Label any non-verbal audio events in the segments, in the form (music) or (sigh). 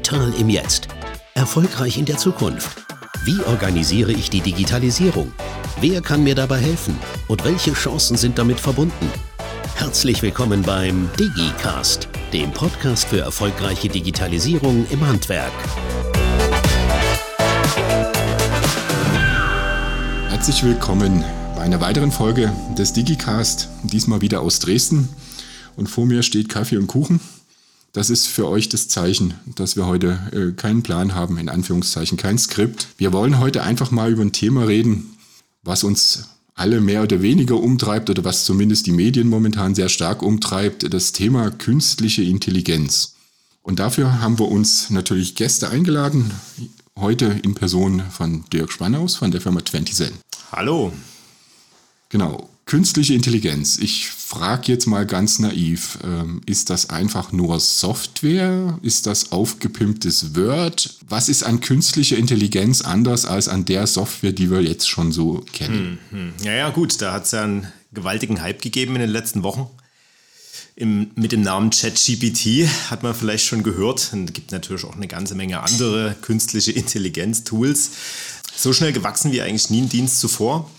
Digital im Jetzt. Erfolgreich in der Zukunft. Wie organisiere ich die Digitalisierung? Wer kann mir dabei helfen? Und welche Chancen sind damit verbunden? Herzlich willkommen beim DigiCast, dem Podcast für erfolgreiche Digitalisierung im Handwerk. Herzlich willkommen bei einer weiteren Folge des DigiCast, diesmal wieder aus Dresden. Und vor mir steht Kaffee und Kuchen. Das ist für euch das Zeichen, dass wir heute äh, keinen Plan haben, in Anführungszeichen kein Skript. Wir wollen heute einfach mal über ein Thema reden, was uns alle mehr oder weniger umtreibt oder was zumindest die Medien momentan sehr stark umtreibt, das Thema künstliche Intelligenz. Und dafür haben wir uns natürlich Gäste eingeladen, heute in Person von Dirk Spannaus von der Firma 20 Hallo. Genau, Künstliche Intelligenz. Ich frage jetzt mal ganz naiv, ähm, ist das einfach nur Software? Ist das aufgepimptes Word? Was ist an künstlicher Intelligenz anders als an der Software, die wir jetzt schon so kennen? Hm, hm. Ja, ja, gut, da hat es ja einen gewaltigen Hype gegeben in den letzten Wochen. Im, mit dem Namen ChatGPT hat man vielleicht schon gehört. Und es gibt natürlich auch eine ganze Menge andere künstliche Intelligenz-Tools. So schnell gewachsen wie eigentlich nie ein Dienst zuvor.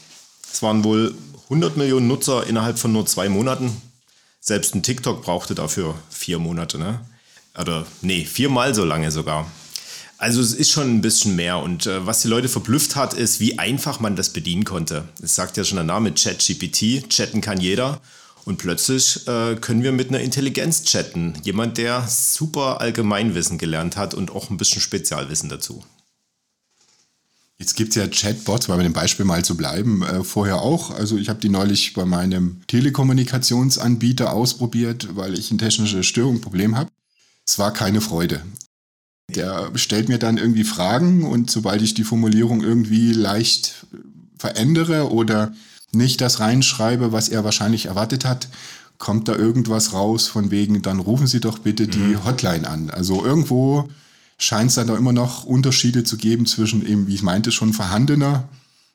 Es waren wohl 100 Millionen Nutzer innerhalb von nur zwei Monaten. Selbst ein TikTok brauchte dafür vier Monate, ne? Oder nee, viermal so lange sogar. Also es ist schon ein bisschen mehr. Und äh, was die Leute verblüfft hat, ist, wie einfach man das bedienen konnte. Es sagt ja schon der Name ChatGPT, chatten kann jeder. Und plötzlich äh, können wir mit einer Intelligenz chatten. Jemand, der super Allgemeinwissen gelernt hat und auch ein bisschen Spezialwissen dazu. Jetzt gibt es ja Chatbots, bei dem Beispiel mal zu bleiben, äh, vorher auch. Also ich habe die neulich bei meinem Telekommunikationsanbieter ausprobiert, weil ich eine technische Störung, ein Problem habe. Es war keine Freude. Der stellt mir dann irgendwie Fragen und sobald ich die Formulierung irgendwie leicht verändere oder nicht das reinschreibe, was er wahrscheinlich erwartet hat, kommt da irgendwas raus von wegen, dann rufen Sie doch bitte die mhm. Hotline an. Also irgendwo scheint es dann da immer noch Unterschiede zu geben zwischen eben, wie ich meinte, schon vorhandener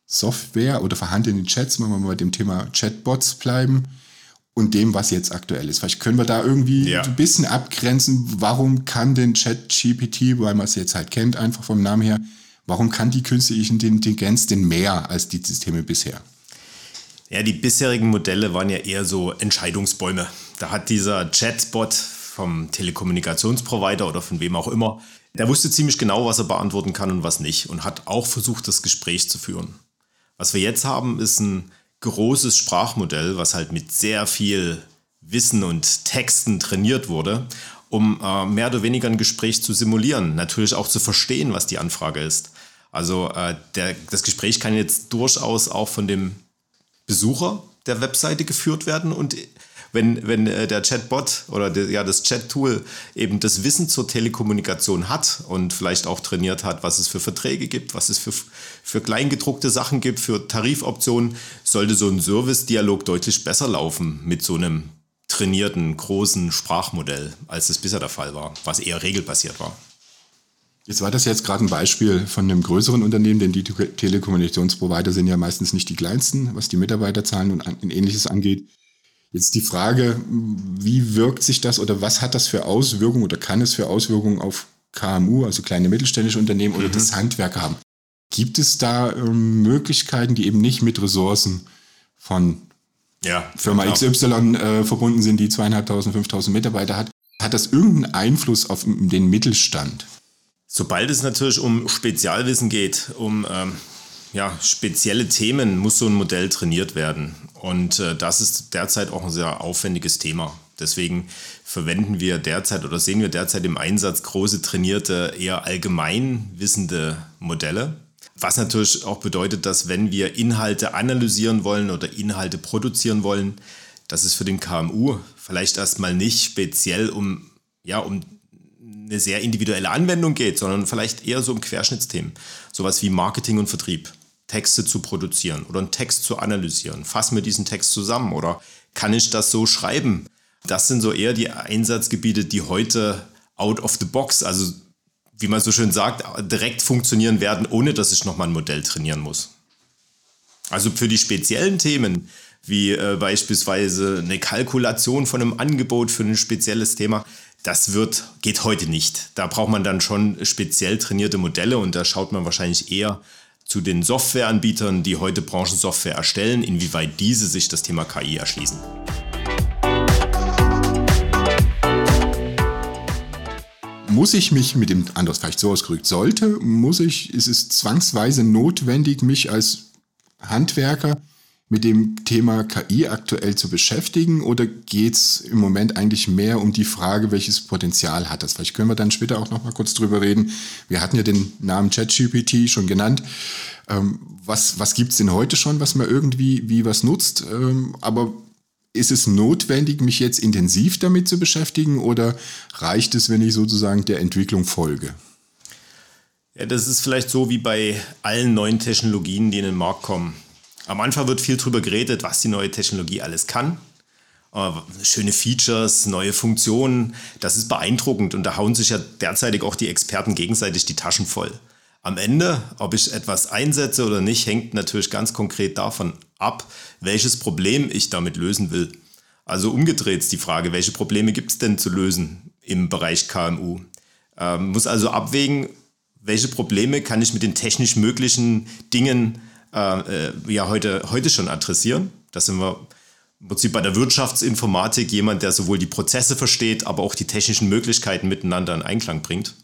Software oder vorhandenen Chats, wenn wir mal bei dem Thema Chatbots bleiben, und dem, was jetzt aktuell ist. Vielleicht können wir da irgendwie ja. ein bisschen abgrenzen, warum kann denn ChatGPT, weil man es jetzt halt kennt, einfach vom Namen her, warum kann die künstliche Intelligenz denn mehr als die Systeme bisher? Ja, die bisherigen Modelle waren ja eher so Entscheidungsbäume. Da hat dieser Chatbot vom Telekommunikationsprovider oder von wem auch immer der wusste ziemlich genau, was er beantworten kann und was nicht und hat auch versucht, das Gespräch zu führen. Was wir jetzt haben, ist ein großes Sprachmodell, was halt mit sehr viel Wissen und Texten trainiert wurde, um äh, mehr oder weniger ein Gespräch zu simulieren, natürlich auch zu verstehen, was die Anfrage ist. Also äh, der, das Gespräch kann jetzt durchaus auch von dem Besucher der Webseite geführt werden und wenn, wenn äh, der Chatbot oder der, ja, das Chat-Tool eben das Wissen zur Telekommunikation hat und vielleicht auch trainiert hat, was es für Verträge gibt, was es für, für kleingedruckte Sachen gibt, für Tarifoptionen, sollte so ein Service-Dialog deutlich besser laufen mit so einem trainierten, großen Sprachmodell, als es bisher der Fall war, was eher regelbasiert war. Jetzt war das jetzt gerade ein Beispiel von einem größeren Unternehmen, denn die Telekommunikationsprovider sind ja meistens nicht die kleinsten, was die Mitarbeiterzahlen und ähnliches angeht. Jetzt die Frage, wie wirkt sich das oder was hat das für Auswirkungen oder kann es für Auswirkungen auf KMU, also kleine mittelständische Unternehmen oder mhm. das Handwerk haben? Gibt es da ähm, Möglichkeiten, die eben nicht mit Ressourcen von ja, Firma ja, XY äh, verbunden sind, die zweieinhalbtausend, fünftausend Mitarbeiter hat? Hat das irgendeinen Einfluss auf den Mittelstand? Sobald es natürlich um Spezialwissen geht, um ähm, ja, spezielle Themen, muss so ein Modell trainiert werden. Und äh, das ist derzeit auch ein sehr aufwendiges Thema. Deswegen verwenden wir derzeit oder sehen wir derzeit im Einsatz große trainierte, eher allgemein wissende Modelle. Was natürlich auch bedeutet, dass wenn wir Inhalte analysieren wollen oder Inhalte produzieren wollen, dass es für den KMU vielleicht erstmal nicht speziell um, ja, um eine sehr individuelle Anwendung geht, sondern vielleicht eher so um Querschnittsthemen. Sowas wie Marketing und Vertrieb. Texte zu produzieren oder einen Text zu analysieren. Fassen wir diesen Text zusammen oder kann ich das so schreiben? Das sind so eher die Einsatzgebiete, die heute out of the box, also wie man so schön sagt, direkt funktionieren werden, ohne dass ich nochmal ein Modell trainieren muss. Also für die speziellen Themen, wie äh, beispielsweise eine Kalkulation von einem Angebot für ein spezielles Thema, das wird, geht heute nicht. Da braucht man dann schon speziell trainierte Modelle und da schaut man wahrscheinlich eher zu den Softwareanbietern, die heute Branchensoftware erstellen, inwieweit diese sich das Thema KI erschließen. Muss ich mich mit dem, anders vielleicht so ausgedrückt, sollte, muss ich, ist es zwangsweise notwendig, mich als Handwerker mit dem Thema KI aktuell zu beschäftigen oder geht es im Moment eigentlich mehr um die Frage, welches Potenzial hat das? Vielleicht können wir dann später auch noch mal kurz drüber reden. Wir hatten ja den Namen ChatGPT schon genannt. Ähm, was was gibt es denn heute schon, was man irgendwie wie was nutzt? Ähm, aber ist es notwendig, mich jetzt intensiv damit zu beschäftigen oder reicht es, wenn ich sozusagen der Entwicklung folge? Ja, das ist vielleicht so wie bei allen neuen Technologien, die in den Markt kommen am Anfang wird viel darüber geredet, was die neue Technologie alles kann. Äh, schöne Features, neue Funktionen, das ist beeindruckend und da hauen sich ja derzeitig auch die Experten gegenseitig die Taschen voll. Am Ende, ob ich etwas einsetze oder nicht, hängt natürlich ganz konkret davon ab, welches Problem ich damit lösen will. Also umgedreht ist die Frage, welche Probleme gibt es denn zu lösen im Bereich KMU? Ähm, muss also abwägen, welche Probleme kann ich mit den technisch möglichen Dingen äh, äh, ja heute, heute schon adressieren. Da sind wir im Prinzip bei der Wirtschaftsinformatik jemand, der sowohl die Prozesse versteht, aber auch die technischen Möglichkeiten miteinander in Einklang bringt.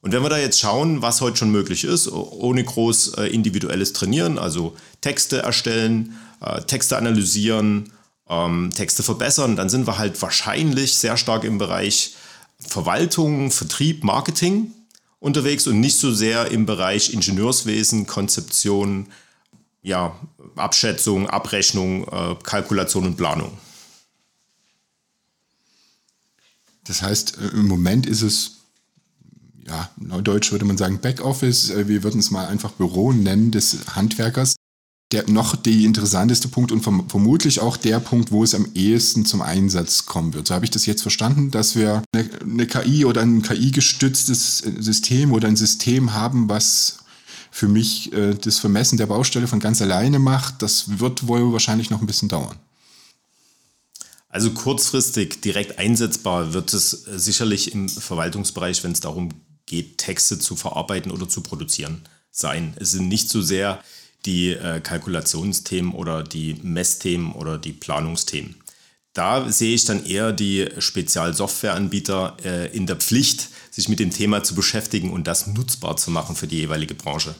Und wenn wir da jetzt schauen, was heute schon möglich ist, ohne groß äh, individuelles Trainieren, also Texte erstellen, äh, Texte analysieren, ähm, Texte verbessern, dann sind wir halt wahrscheinlich sehr stark im Bereich Verwaltung, Vertrieb, Marketing unterwegs und nicht so sehr im Bereich Ingenieurswesen, Konzeption, ja, Abschätzung, Abrechnung, äh, Kalkulation und Planung. Das heißt, äh, im Moment ist es, ja, neudeutsch würde man sagen Backoffice, äh, wir würden es mal einfach Büro nennen des Handwerkers. Der noch die interessanteste Punkt und vermutlich auch der Punkt, wo es am ehesten zum Einsatz kommen wird. So habe ich das jetzt verstanden, dass wir eine, eine KI oder ein KI-gestütztes System oder ein System haben, was für mich äh, das Vermessen der Baustelle von ganz alleine macht, das wird wohl wahrscheinlich noch ein bisschen dauern. Also kurzfristig direkt einsetzbar wird es äh, sicherlich im Verwaltungsbereich, wenn es darum geht, Texte zu verarbeiten oder zu produzieren, sein. Es sind nicht so sehr die äh, Kalkulationsthemen oder die Messthemen oder die Planungsthemen. Da sehe ich dann eher die Spezialsoftwareanbieter äh, in der Pflicht, sich mit dem Thema zu beschäftigen und das nutzbar zu machen für die jeweilige Branche.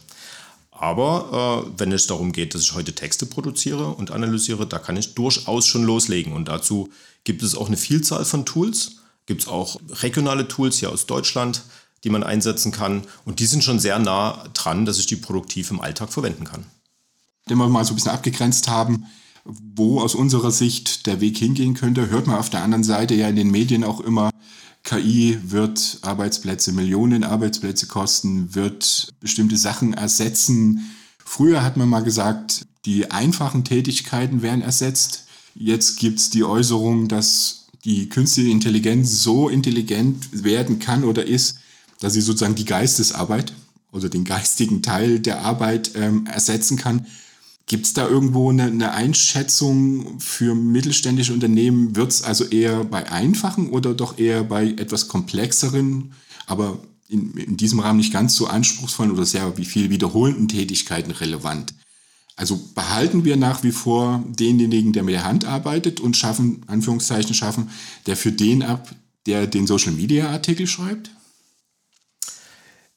Aber äh, wenn es darum geht, dass ich heute Texte produziere und analysiere, da kann ich durchaus schon loslegen. Und dazu gibt es auch eine Vielzahl von Tools. Gibt es auch regionale Tools hier aus Deutschland, die man einsetzen kann. Und die sind schon sehr nah dran, dass ich die produktiv im Alltag verwenden kann. Den wir mal so ein bisschen abgegrenzt haben, wo aus unserer Sicht der Weg hingehen könnte, hört man auf der anderen Seite ja in den Medien auch immer, KI wird Arbeitsplätze, Millionen Arbeitsplätze kosten, wird bestimmte Sachen ersetzen. Früher hat man mal gesagt, die einfachen Tätigkeiten werden ersetzt. Jetzt gibt es die Äußerung, dass die künstliche Intelligenz so intelligent werden kann oder ist, dass sie sozusagen die Geistesarbeit oder den geistigen Teil der Arbeit ähm, ersetzen kann. Gibt es da irgendwo eine, eine, Einschätzung für mittelständische Unternehmen? Wird es also eher bei einfachen oder doch eher bei etwas komplexeren, aber in, in, diesem Rahmen nicht ganz so anspruchsvollen oder sehr wie viel wiederholenden Tätigkeiten relevant? Also behalten wir nach wie vor denjenigen, der mit der Hand arbeitet und schaffen, Anführungszeichen schaffen, der für den ab, der den Social Media Artikel schreibt?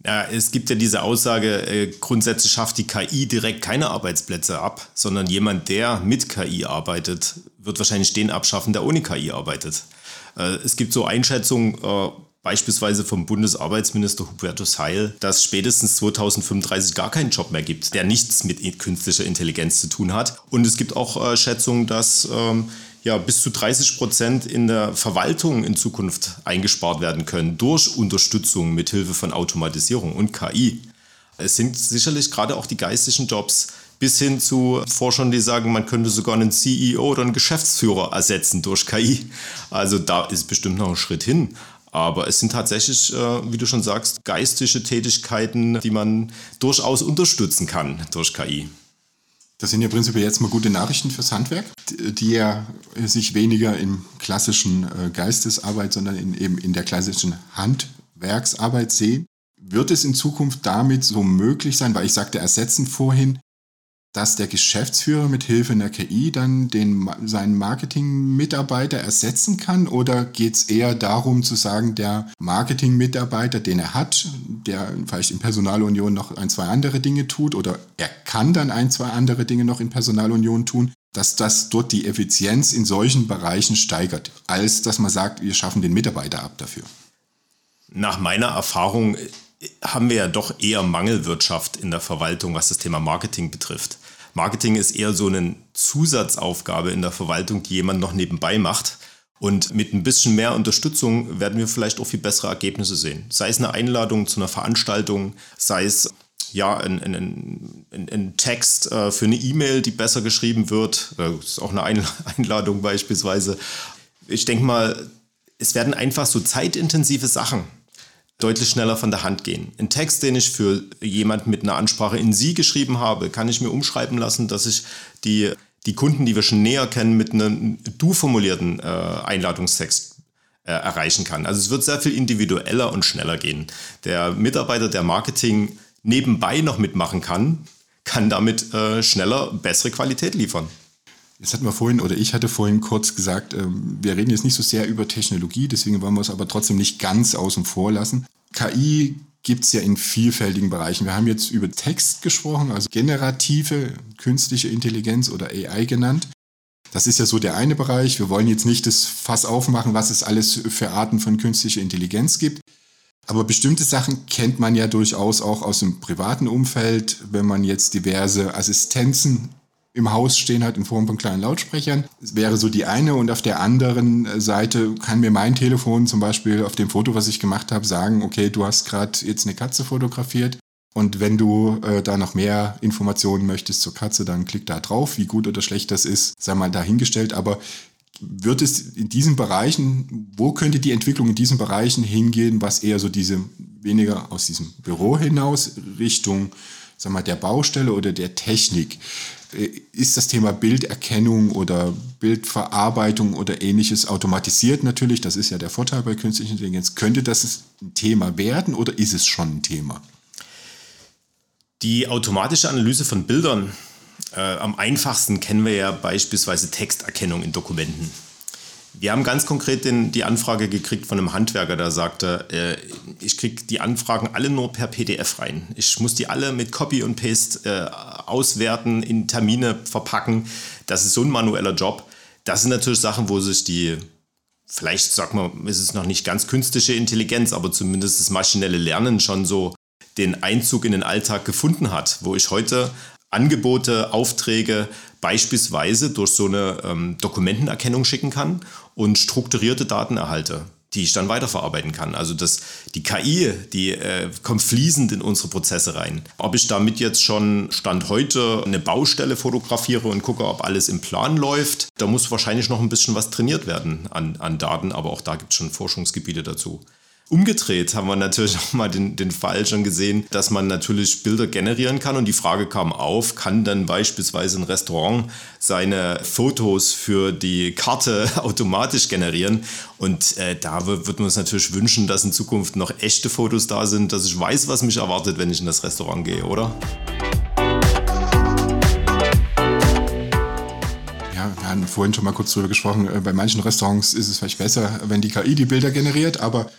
Ja, es gibt ja diese Aussage, äh, grundsätzlich schafft die KI direkt keine Arbeitsplätze ab, sondern jemand, der mit KI arbeitet, wird wahrscheinlich den abschaffen, der ohne KI arbeitet. Äh, es gibt so Einschätzungen, äh, beispielsweise vom Bundesarbeitsminister Hubertus Heil, dass spätestens 2035 gar keinen Job mehr gibt, der nichts mit künstlicher Intelligenz zu tun hat. Und es gibt auch äh, Schätzungen, dass ähm, ja, bis zu 30 Prozent in der Verwaltung in Zukunft eingespart werden können durch Unterstützung mit Hilfe von Automatisierung und KI. Es sind sicherlich gerade auch die geistigen Jobs bis hin zu Forschern, die sagen, man könnte sogar einen CEO oder einen Geschäftsführer ersetzen durch KI. Also da ist bestimmt noch ein Schritt hin. Aber es sind tatsächlich, äh, wie du schon sagst, geistige Tätigkeiten, die man durchaus unterstützen kann durch KI. Das sind ja prinzipiell jetzt mal gute Nachrichten fürs Handwerk, die ja sich weniger in klassischen äh, Geistesarbeit, sondern in, eben in der klassischen Handwerksarbeit sehen. Wird es in Zukunft damit so möglich sein, weil ich sagte ersetzen vorhin, dass der Geschäftsführer mit Hilfe einer KI dann den, seinen Marketing-Mitarbeiter ersetzen kann? Oder geht es eher darum zu sagen, der Marketing-Mitarbeiter, den er hat, der vielleicht in Personalunion noch ein, zwei andere Dinge tut oder er kann dann ein, zwei andere Dinge noch in Personalunion tun, dass das dort die Effizienz in solchen Bereichen steigert, als dass man sagt, wir schaffen den Mitarbeiter ab dafür? Nach meiner Erfahrung haben wir ja doch eher Mangelwirtschaft in der Verwaltung, was das Thema Marketing betrifft. Marketing ist eher so eine Zusatzaufgabe in der Verwaltung, die jemand noch nebenbei macht. Und mit ein bisschen mehr Unterstützung werden wir vielleicht auch viel bessere Ergebnisse sehen. Sei es eine Einladung zu einer Veranstaltung, sei es ja, ein, ein, ein, ein Text äh, für eine E-Mail, die besser geschrieben wird. Das ist auch eine (laughs) Einladung beispielsweise. Ich denke mal, es werden einfach so zeitintensive Sachen deutlich schneller von der Hand gehen. Ein Text, den ich für jemanden mit einer Ansprache in Sie geschrieben habe, kann ich mir umschreiben lassen, dass ich die, die Kunden, die wir schon näher kennen, mit einem du formulierten äh, Einladungstext äh, erreichen kann. Also es wird sehr viel individueller und schneller gehen. Der Mitarbeiter, der Marketing nebenbei noch mitmachen kann, kann damit äh, schneller bessere Qualität liefern. Jetzt hatten wir vorhin, oder ich hatte vorhin kurz gesagt, ähm, wir reden jetzt nicht so sehr über Technologie, deswegen wollen wir es aber trotzdem nicht ganz außen vor lassen. KI gibt es ja in vielfältigen Bereichen. Wir haben jetzt über Text gesprochen, also generative künstliche Intelligenz oder AI genannt. Das ist ja so der eine Bereich. Wir wollen jetzt nicht das Fass aufmachen, was es alles für Arten von künstlicher Intelligenz gibt. Aber bestimmte Sachen kennt man ja durchaus auch aus dem privaten Umfeld, wenn man jetzt diverse Assistenzen im Haus stehen hat in Form von kleinen Lautsprechern. Das wäre so die eine und auf der anderen Seite kann mir mein Telefon zum Beispiel auf dem Foto, was ich gemacht habe, sagen, okay, du hast gerade jetzt eine Katze fotografiert und wenn du äh, da noch mehr Informationen möchtest zur Katze, dann klick da drauf. Wie gut oder schlecht das ist, sei mal dahingestellt. Aber wird es in diesen Bereichen, wo könnte die Entwicklung in diesen Bereichen hingehen, was eher so diese weniger aus diesem Büro hinaus Richtung sag mal, der Baustelle oder der Technik? Äh, ist das Thema Bilderkennung oder Bildverarbeitung oder ähnliches automatisiert natürlich, das ist ja der Vorteil bei künstlicher Intelligenz. Könnte das ein Thema werden oder ist es schon ein Thema? Die automatische Analyse von Bildern, äh, am einfachsten kennen wir ja beispielsweise Texterkennung in Dokumenten. Wir haben ganz konkret den, die Anfrage gekriegt von einem Handwerker, der sagte, äh, ich kriege die Anfragen alle nur per PDF rein. Ich muss die alle mit Copy und Paste äh, auswerten, in Termine verpacken. Das ist so ein manueller Job. Das sind natürlich Sachen, wo sich die, vielleicht sagt man, ist es noch nicht ganz künstliche Intelligenz, aber zumindest das maschinelle Lernen schon so den Einzug in den Alltag gefunden hat, wo ich heute Angebote, Aufträge beispielsweise durch so eine ähm, Dokumentenerkennung schicken kann und strukturierte Daten erhalte, die ich dann weiterverarbeiten kann. Also das, die KI, die äh, kommt fließend in unsere Prozesse rein. Ob ich damit jetzt schon Stand heute eine Baustelle fotografiere und gucke, ob alles im Plan läuft, da muss wahrscheinlich noch ein bisschen was trainiert werden an, an Daten, aber auch da gibt es schon Forschungsgebiete dazu. Umgedreht haben wir natürlich (laughs) auch mal den, den Fall schon gesehen, dass man natürlich Bilder generieren kann und die Frage kam auf, kann dann beispielsweise ein Restaurant seine Fotos für die Karte (laughs) automatisch generieren und äh, da wird man uns natürlich wünschen, dass in Zukunft noch echte Fotos da sind, dass ich weiß, was mich erwartet, wenn ich in das Restaurant gehe, oder? Ja, wir haben vorhin schon mal kurz drüber gesprochen. Äh, bei manchen Restaurants ist es vielleicht besser, wenn die KI die Bilder generiert, aber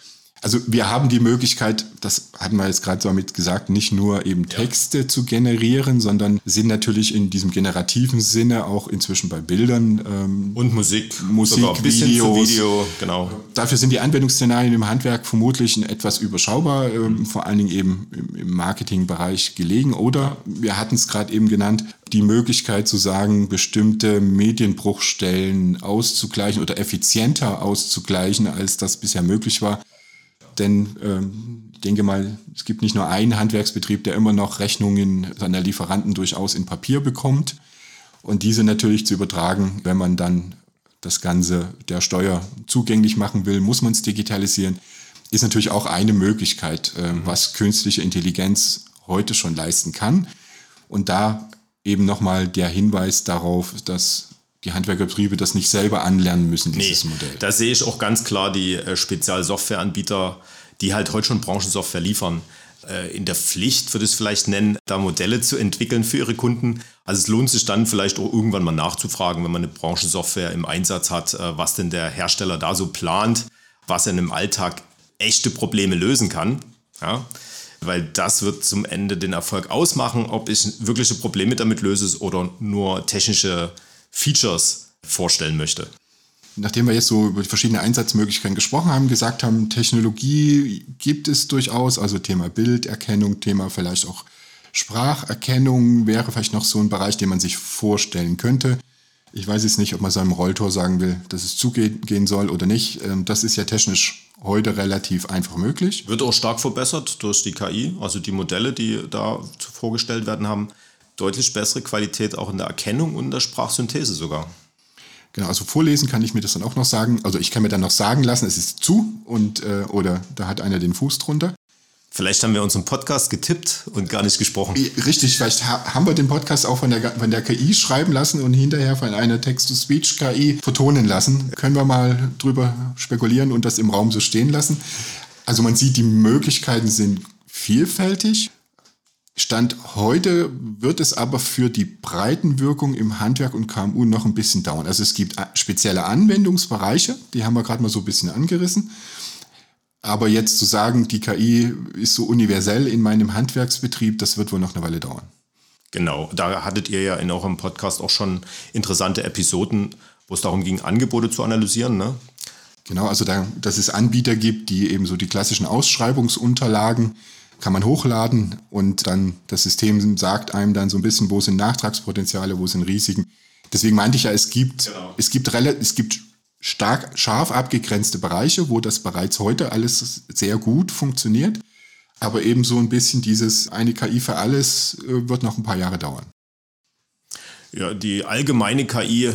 also wir haben die Möglichkeit, das hatten wir jetzt gerade so damit gesagt, nicht nur eben Texte ja. zu generieren, sondern sind natürlich in diesem generativen Sinne auch inzwischen bei Bildern ähm, und Musik, Musik, Videos. Video, genau. Dafür sind die Anwendungsszenarien im Handwerk vermutlich etwas überschaubar, ähm, vor allen Dingen eben im, im Marketingbereich gelegen. Oder wir hatten es gerade eben genannt, die Möglichkeit zu sagen, bestimmte Medienbruchstellen auszugleichen oder effizienter auszugleichen, als das bisher möglich war. Denn ähm, ich denke mal, es gibt nicht nur einen Handwerksbetrieb, der immer noch Rechnungen seiner Lieferanten durchaus in Papier bekommt. Und diese natürlich zu übertragen, wenn man dann das Ganze der Steuer zugänglich machen will, muss man es digitalisieren, ist natürlich auch eine Möglichkeit, äh, was künstliche Intelligenz heute schon leisten kann. Und da eben nochmal der Hinweis darauf, dass die Handwerkerbetriebe das nicht selber anlernen müssen, dieses nee, Modell. Da sehe ich auch ganz klar die äh, Spezialsoftwareanbieter, die halt heute schon Branchensoftware liefern, äh, in der Pflicht, würde ich es vielleicht nennen, da Modelle zu entwickeln für ihre Kunden. Also es lohnt sich dann vielleicht auch irgendwann mal nachzufragen, wenn man eine Branchensoftware im Einsatz hat, äh, was denn der Hersteller da so plant, was er im Alltag echte Probleme lösen kann. Ja? Weil das wird zum Ende den Erfolg ausmachen, ob ich wirkliche Probleme damit löse oder nur technische Features vorstellen möchte nachdem wir jetzt so über verschiedene Einsatzmöglichkeiten gesprochen haben, gesagt haben, Technologie gibt es durchaus, also Thema Bilderkennung, Thema vielleicht auch Spracherkennung wäre vielleicht noch so ein Bereich, den man sich vorstellen könnte. Ich weiß jetzt nicht, ob man seinem Rolltor sagen will, dass es zugehen soll oder nicht. Ähm, das ist ja technisch heute relativ einfach möglich. Wird auch stark verbessert durch die KI, also die Modelle, die da vorgestellt werden, haben deutlich bessere Qualität auch in der Erkennung und der Sprachsynthese sogar. Genau, also vorlesen kann ich mir das dann auch noch sagen. Also ich kann mir dann noch sagen lassen, es ist zu und äh, oder da hat einer den Fuß drunter. Vielleicht haben wir unseren Podcast getippt und gar nicht gesprochen. Richtig, vielleicht ha haben wir den Podcast auch von der, von der KI schreiben lassen und hinterher von einer Text-to-Speech-KI vertonen lassen. Können wir mal drüber spekulieren und das im Raum so stehen lassen. Also man sieht, die Möglichkeiten sind vielfältig. Stand heute wird es aber für die Breitenwirkung im Handwerk und KMU noch ein bisschen dauern. Also es gibt spezielle Anwendungsbereiche, die haben wir gerade mal so ein bisschen angerissen. Aber jetzt zu sagen, die KI ist so universell in meinem Handwerksbetrieb, das wird wohl noch eine Weile dauern. Genau, da hattet ihr ja in eurem Podcast auch schon interessante Episoden, wo es darum ging, Angebote zu analysieren. Ne? Genau, also da, dass es Anbieter gibt, die eben so die klassischen Ausschreibungsunterlagen kann man hochladen und dann das System sagt einem dann so ein bisschen, wo sind Nachtragspotenziale, wo sind Risiken. Deswegen meinte ich ja, es gibt, genau. es gibt, es gibt stark, scharf abgegrenzte Bereiche, wo das bereits heute alles sehr gut funktioniert. Aber eben so ein bisschen dieses eine KI für alles äh, wird noch ein paar Jahre dauern. Ja, die allgemeine KI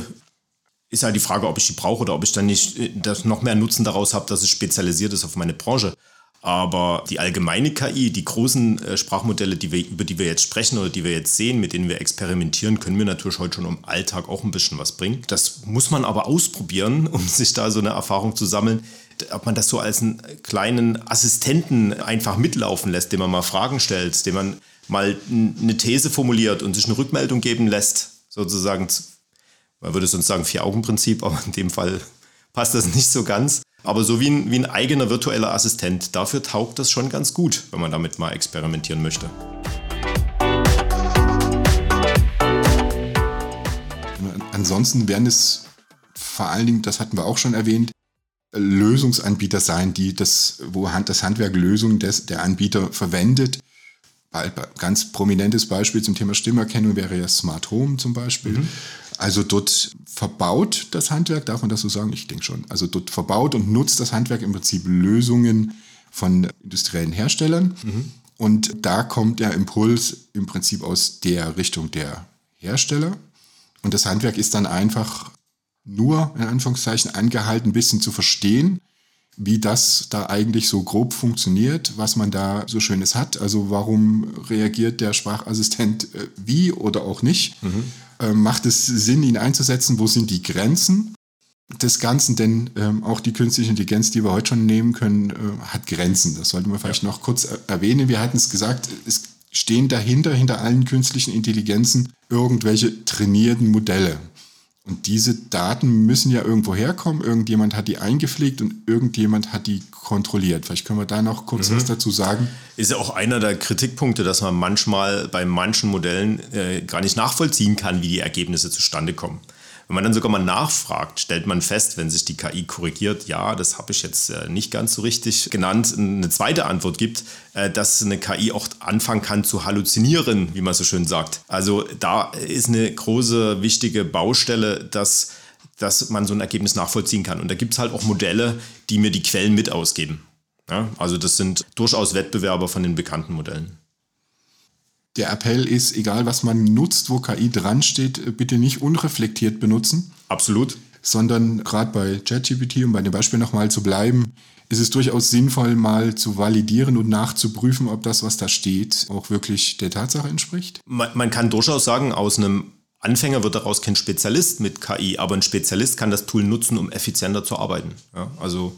ist halt die Frage, ob ich die brauche oder ob ich dann nicht äh, das noch mehr Nutzen daraus habe, dass es spezialisiert ist auf meine Branche. Aber die allgemeine KI, die großen äh, Sprachmodelle, die wir, über die wir jetzt sprechen oder die wir jetzt sehen, mit denen wir experimentieren, können wir natürlich heute schon im Alltag auch ein bisschen was bringen. Das muss man aber ausprobieren, (laughs) um sich da so eine Erfahrung zu sammeln. Ob man das so als einen kleinen Assistenten einfach mitlaufen lässt, dem man mal Fragen stellt, dem man mal eine These formuliert und sich eine Rückmeldung geben lässt, sozusagen, man würde sonst sagen Vier-Augen-Prinzip, aber in dem Fall (laughs) passt das nicht so ganz. Aber so wie ein, wie ein eigener virtueller Assistent, dafür taugt das schon ganz gut, wenn man damit mal experimentieren möchte. Ansonsten werden es vor allen Dingen, das hatten wir auch schon erwähnt, Lösungsanbieter sein, die das, wo das Handwerk Lösungen des, der Anbieter verwendet. Ganz prominentes Beispiel zum Thema Stimmerkennung wäre ja Smart Home zum Beispiel. Mhm. Also dort verbaut das Handwerk, darf man das so sagen? Ich denke schon. Also dort verbaut und nutzt das Handwerk im Prinzip Lösungen von industriellen Herstellern. Mhm. Und da kommt der Impuls im Prinzip aus der Richtung der Hersteller. Und das Handwerk ist dann einfach nur, in Anführungszeichen, angehalten, ein bisschen zu verstehen, wie das da eigentlich so grob funktioniert, was man da so Schönes hat. Also warum reagiert der Sprachassistent äh, wie oder auch nicht? Mhm. Äh, macht es Sinn, ihn einzusetzen? Wo sind die Grenzen des Ganzen? Denn ähm, auch die künstliche Intelligenz, die wir heute schon nehmen können, äh, hat Grenzen. Das sollten wir vielleicht ja. noch kurz erwähnen. Wir hatten es gesagt, es stehen dahinter, hinter allen künstlichen Intelligenzen, irgendwelche trainierten Modelle. Und diese Daten müssen ja irgendwo herkommen. Irgendjemand hat die eingepflegt und irgendjemand hat die kontrolliert. Vielleicht können wir da noch kurz mhm. was dazu sagen. Ist ja auch einer der Kritikpunkte, dass man manchmal bei manchen Modellen äh, gar nicht nachvollziehen kann, wie die Ergebnisse zustande kommen. Wenn man dann sogar mal nachfragt, stellt man fest, wenn sich die KI korrigiert, ja, das habe ich jetzt äh, nicht ganz so richtig genannt, eine zweite Antwort gibt, äh, dass eine KI auch anfangen kann zu halluzinieren, wie man so schön sagt. Also da ist eine große, wichtige Baustelle, dass, dass man so ein Ergebnis nachvollziehen kann. Und da gibt es halt auch Modelle, die mir die Quellen mit ausgeben. Ja, also das sind durchaus Wettbewerber von den bekannten Modellen der Appell ist, egal was man nutzt, wo KI dran steht, bitte nicht unreflektiert benutzen. Absolut. sondern gerade bei ChatGPT, um bei dem Beispiel nochmal zu bleiben, ist es durchaus sinnvoll, mal zu validieren und nachzuprüfen, ob das, was da steht, auch wirklich der Tatsache entspricht? Man, man kann durchaus sagen, aus einem Anfänger wird daraus kein Spezialist mit KI, aber ein Spezialist kann das Tool nutzen, um effizienter zu arbeiten. Ja, also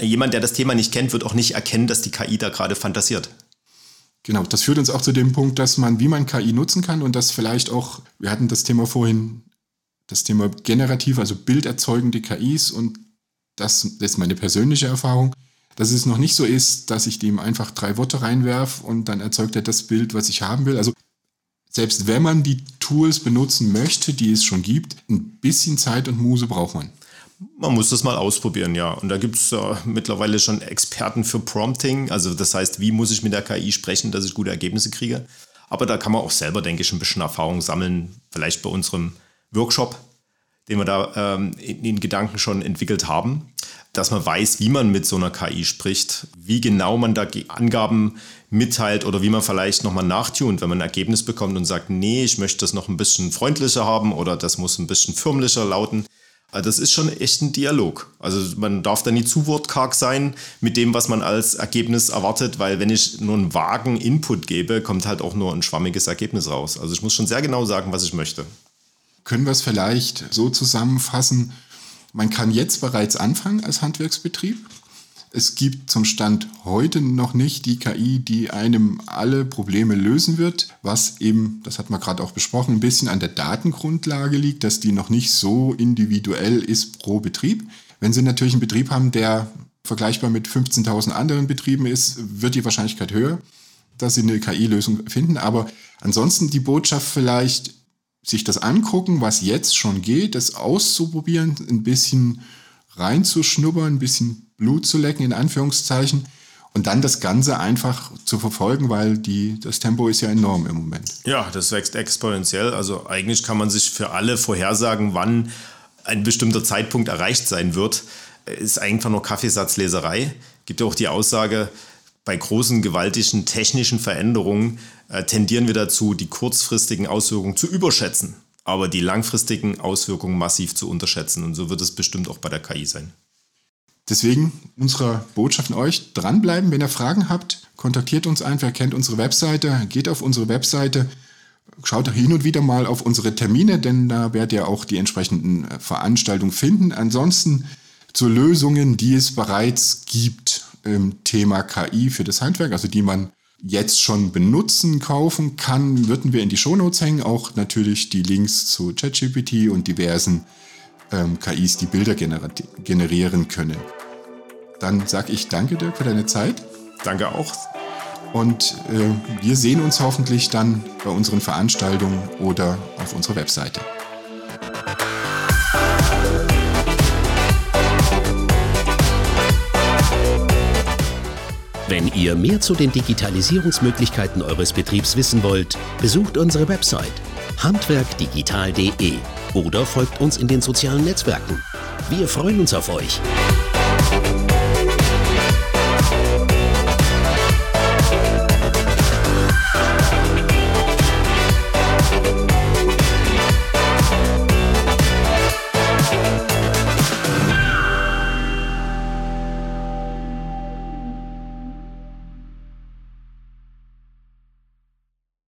jemand, der das Thema nicht kennt, wird auch nicht erkennen, dass die KI da gerade fantasiert. Genau, das führt uns auch zu dem Punkt, dass man, wie man KI nutzen kann und das vielleicht auch, wir hatten das Thema vorhin, das Thema generativ, also bilderzeugende KIs und das, das ist meine persönliche Erfahrung, dass es noch nicht so ist, dass ich dem einfach drei Worte reinwerfe und dann erzeugt er das Bild, was ich haben will. Also selbst wenn man die Tools benutzen möchte, die es schon gibt, ein bisschen Zeit und Muse braucht man. Man muss das mal ausprobieren, ja. Und da gibt es äh, mittlerweile schon Experten für Prompting. Also das heißt, wie muss ich mit der KI sprechen, dass ich gute Ergebnisse kriege. Aber da kann man auch selber, denke ich, ein bisschen Erfahrung sammeln. Vielleicht bei unserem Workshop, den wir da ähm, in, in Gedanken schon entwickelt haben dass man weiß, wie man mit so einer KI spricht, wie genau man da Angaben mitteilt oder wie man vielleicht nochmal nachtunt, wenn man ein Ergebnis bekommt und sagt, nee, ich möchte das noch ein bisschen freundlicher haben oder das muss ein bisschen firmlicher lauten. Also das ist schon echt ein Dialog. Also man darf da nie zu wortkarg sein mit dem, was man als Ergebnis erwartet, weil wenn ich nur einen vagen Input gebe, kommt halt auch nur ein schwammiges Ergebnis raus. Also ich muss schon sehr genau sagen, was ich möchte. Können wir es vielleicht so zusammenfassen, man kann jetzt bereits anfangen als Handwerksbetrieb. Es gibt zum Stand heute noch nicht die KI, die einem alle Probleme lösen wird, was eben, das hat man gerade auch besprochen, ein bisschen an der Datengrundlage liegt, dass die noch nicht so individuell ist pro Betrieb. Wenn Sie natürlich einen Betrieb haben, der vergleichbar mit 15.000 anderen Betrieben ist, wird die Wahrscheinlichkeit höher, dass Sie eine KI-Lösung finden. Aber ansonsten die Botschaft vielleicht, sich das angucken, was jetzt schon geht, das auszuprobieren, ein bisschen reinzuschnuppern, ein bisschen Blut zu lecken, in Anführungszeichen, und dann das Ganze einfach zu verfolgen, weil die, das Tempo ist ja enorm im Moment. Ja, das wächst exponentiell. Also eigentlich kann man sich für alle vorhersagen, wann ein bestimmter Zeitpunkt erreicht sein wird. Ist einfach nur Kaffeesatzleserei. Gibt ja auch die Aussage, bei großen, gewaltigen technischen Veränderungen äh, tendieren wir dazu, die kurzfristigen Auswirkungen zu überschätzen, aber die langfristigen Auswirkungen massiv zu unterschätzen. Und so wird es bestimmt auch bei der KI sein. Deswegen unsere Botschaft an euch, dranbleiben, wenn ihr Fragen habt, kontaktiert uns einfach, kennt unsere Webseite, geht auf unsere Webseite, schaut hin und wieder mal auf unsere Termine, denn da werdet ihr auch die entsprechenden äh, Veranstaltungen finden. Ansonsten zu Lösungen, die es bereits gibt im Thema KI für das Handwerk, also die man jetzt schon benutzen, kaufen kann, würden wir in die Shownotes hängen. Auch natürlich die Links zu ChatGPT und diversen ähm, KIs, die Bilder gener generieren können. Dann sage ich danke, Dirk, für deine Zeit. Danke auch. Und äh, wir sehen uns hoffentlich dann bei unseren Veranstaltungen oder auf unserer Webseite. Wenn ihr mehr zu den Digitalisierungsmöglichkeiten eures Betriebs wissen wollt, besucht unsere Website handwerkdigital.de oder folgt uns in den sozialen Netzwerken. Wir freuen uns auf euch.